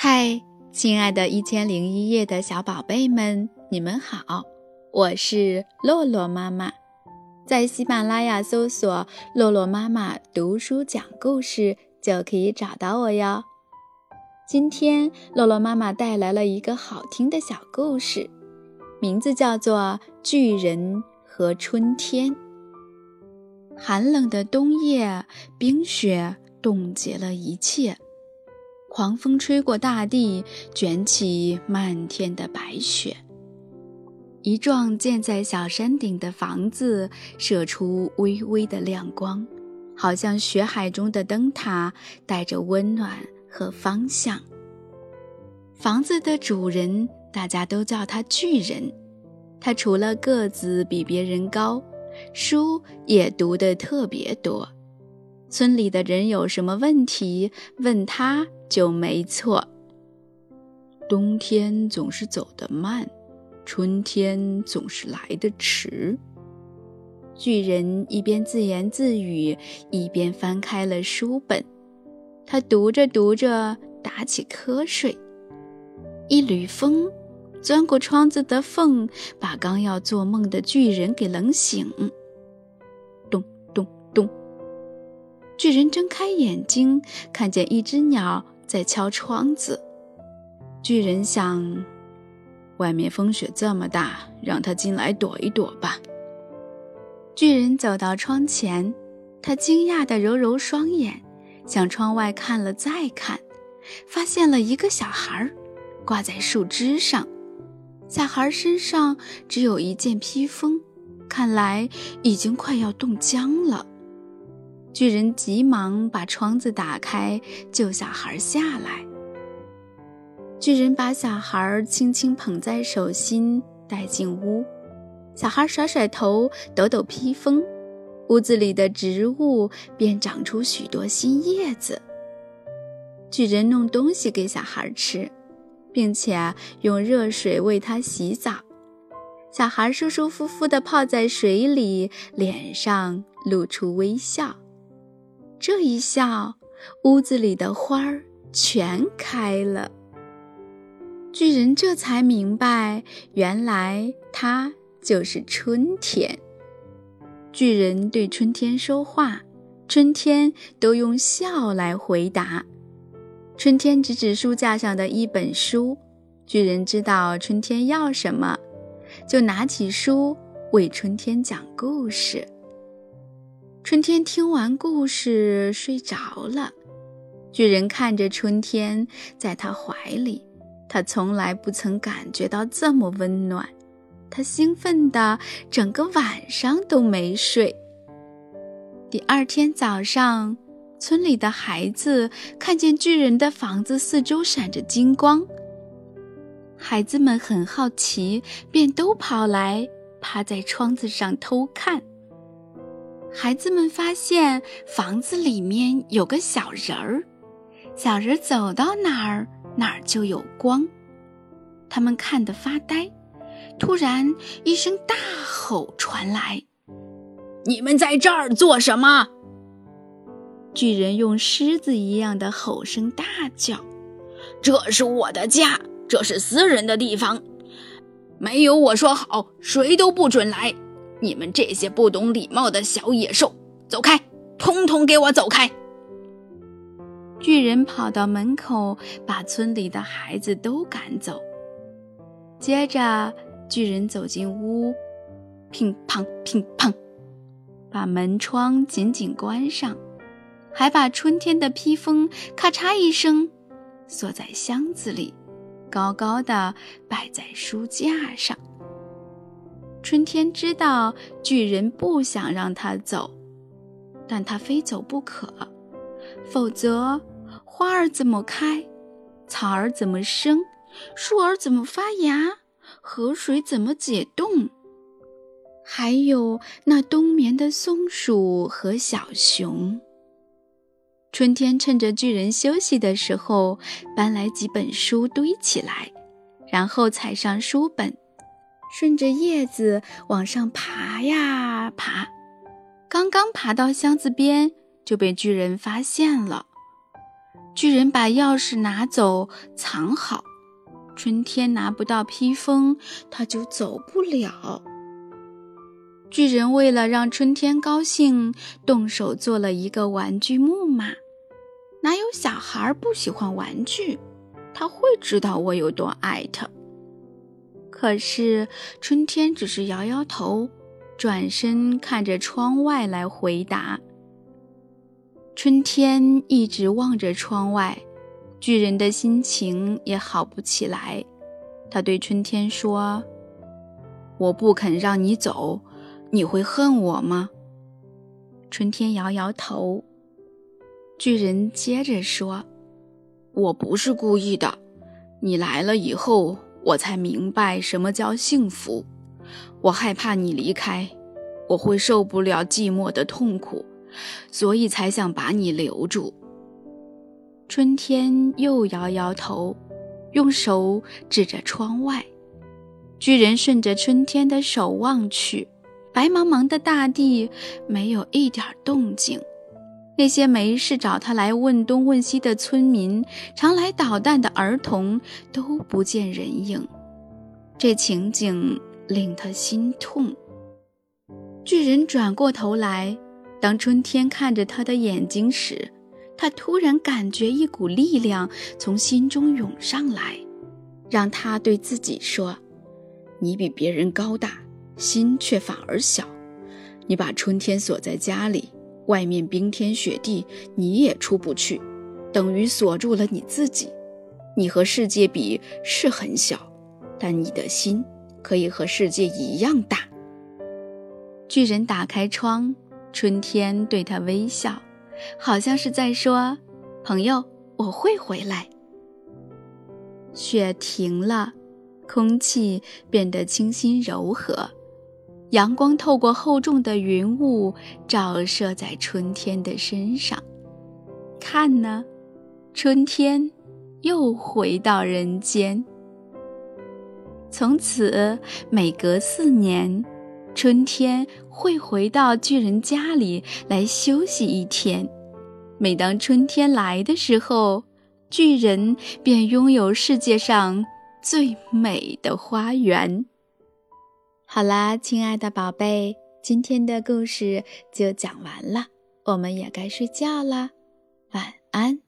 嗨，亲爱的一千零一夜的小宝贝们，你们好，我是洛洛妈妈。在喜马拉雅搜索“洛洛妈妈读书讲故事”就可以找到我哟。今天，洛洛妈妈带来了一个好听的小故事，名字叫做《巨人和春天》。寒冷的冬夜，冰雪冻结了一切。狂风吹过大地，卷起漫天的白雪。一幢建在小山顶的房子射出微微的亮光，好像雪海中的灯塔，带着温暖和方向。房子的主人，大家都叫他巨人。他除了个子比别人高，书也读得特别多。村里的人有什么问题，问他。就没错。冬天总是走得慢，春天总是来得迟。巨人一边自言自语，一边翻开了书本。他读着读着，打起瞌睡。一缕风钻过窗子的缝，把刚要做梦的巨人给冷醒。巨人睁开眼睛，看见一只鸟。在敲窗子，巨人想：外面风雪这么大，让他进来躲一躲吧。巨人走到窗前，他惊讶地揉揉双眼，向窗外看了再看，发现了一个小孩挂在树枝上。小孩身上只有一件披风，看来已经快要冻僵了。巨人急忙把窗子打开，救小孩下来。巨人把小孩轻轻捧在手心，带进屋。小孩甩甩头，抖抖披风，屋子里的植物便长出许多新叶子。巨人弄东西给小孩吃，并且用热水为他洗澡。小孩舒舒服服地泡在水里，脸上露出微笑。这一笑，屋子里的花儿全开了。巨人这才明白，原来他就是春天。巨人对春天说话，春天都用笑来回答。春天指指书架上的一本书，巨人知道春天要什么，就拿起书为春天讲故事。春天听完故事睡着了，巨人看着春天在他怀里，他从来不曾感觉到这么温暖，他兴奋的整个晚上都没睡。第二天早上，村里的孩子看见巨人的房子四周闪着金光，孩子们很好奇，便都跑来趴在窗子上偷看。孩子们发现房子里面有个小人儿，小人走到哪儿哪儿就有光。他们看得发呆。突然，一声大吼传来：“你们在这儿做什么？”巨人用狮子一样的吼声大叫：“这是我的家，这是私人的地方，没有我说好，谁都不准来。”你们这些不懂礼貌的小野兽，走开！通通给我走开！巨人跑到门口，把村里的孩子都赶走。接着，巨人走进屋，乒乓乒乓，把门窗紧紧关上，还把春天的披风咔嚓一声锁在箱子里，高高的摆在书架上。春天知道巨人不想让他走，但他非走不可，否则花儿怎么开，草儿怎么生，树儿怎么发芽，河水怎么解冻，还有那冬眠的松鼠和小熊。春天趁着巨人休息的时候，搬来几本书堆起来，然后踩上书本。顺着叶子往上爬呀爬，刚刚爬到箱子边，就被巨人发现了。巨人把钥匙拿走，藏好。春天拿不到披风，他就走不了。巨人为了让春天高兴，动手做了一个玩具木马。哪有小孩不喜欢玩具？他会知道我有多爱他。可是春天只是摇摇头，转身看着窗外来回答。春天一直望着窗外。巨人的心情也好不起来，他对春天说：“我不肯让你走，你会恨我吗？”春天摇摇头。巨人接着说：“我不是故意的，你来了以后，我才明白什么叫幸福。我害怕你离开，我会受不了寂寞的痛苦，所以才想把你留住。”春天又摇摇头，用手指着窗外。巨人顺着春天的手望去，白茫茫的大地没有一点动静。那些没事找他来问东问西的村民，常来捣蛋的儿童都不见人影。这情景令他心痛。巨人转过头来，当春天看着他的眼睛时。他突然感觉一股力量从心中涌上来，让他对自己说：“你比别人高大，心却反而小。你把春天锁在家里，外面冰天雪地，你也出不去，等于锁住了你自己。你和世界比是很小，但你的心可以和世界一样大。”巨人打开窗，春天对他微笑。好像是在说：“朋友，我会回来。”雪停了，空气变得清新柔和，阳光透过厚重的云雾照射在春天的身上。看呢，春天又回到人间。从此，每隔四年。春天会回到巨人家里来休息一天。每当春天来的时候，巨人便拥有世界上最美的花园。好啦，亲爱的宝贝，今天的故事就讲完了，我们也该睡觉啦，晚安。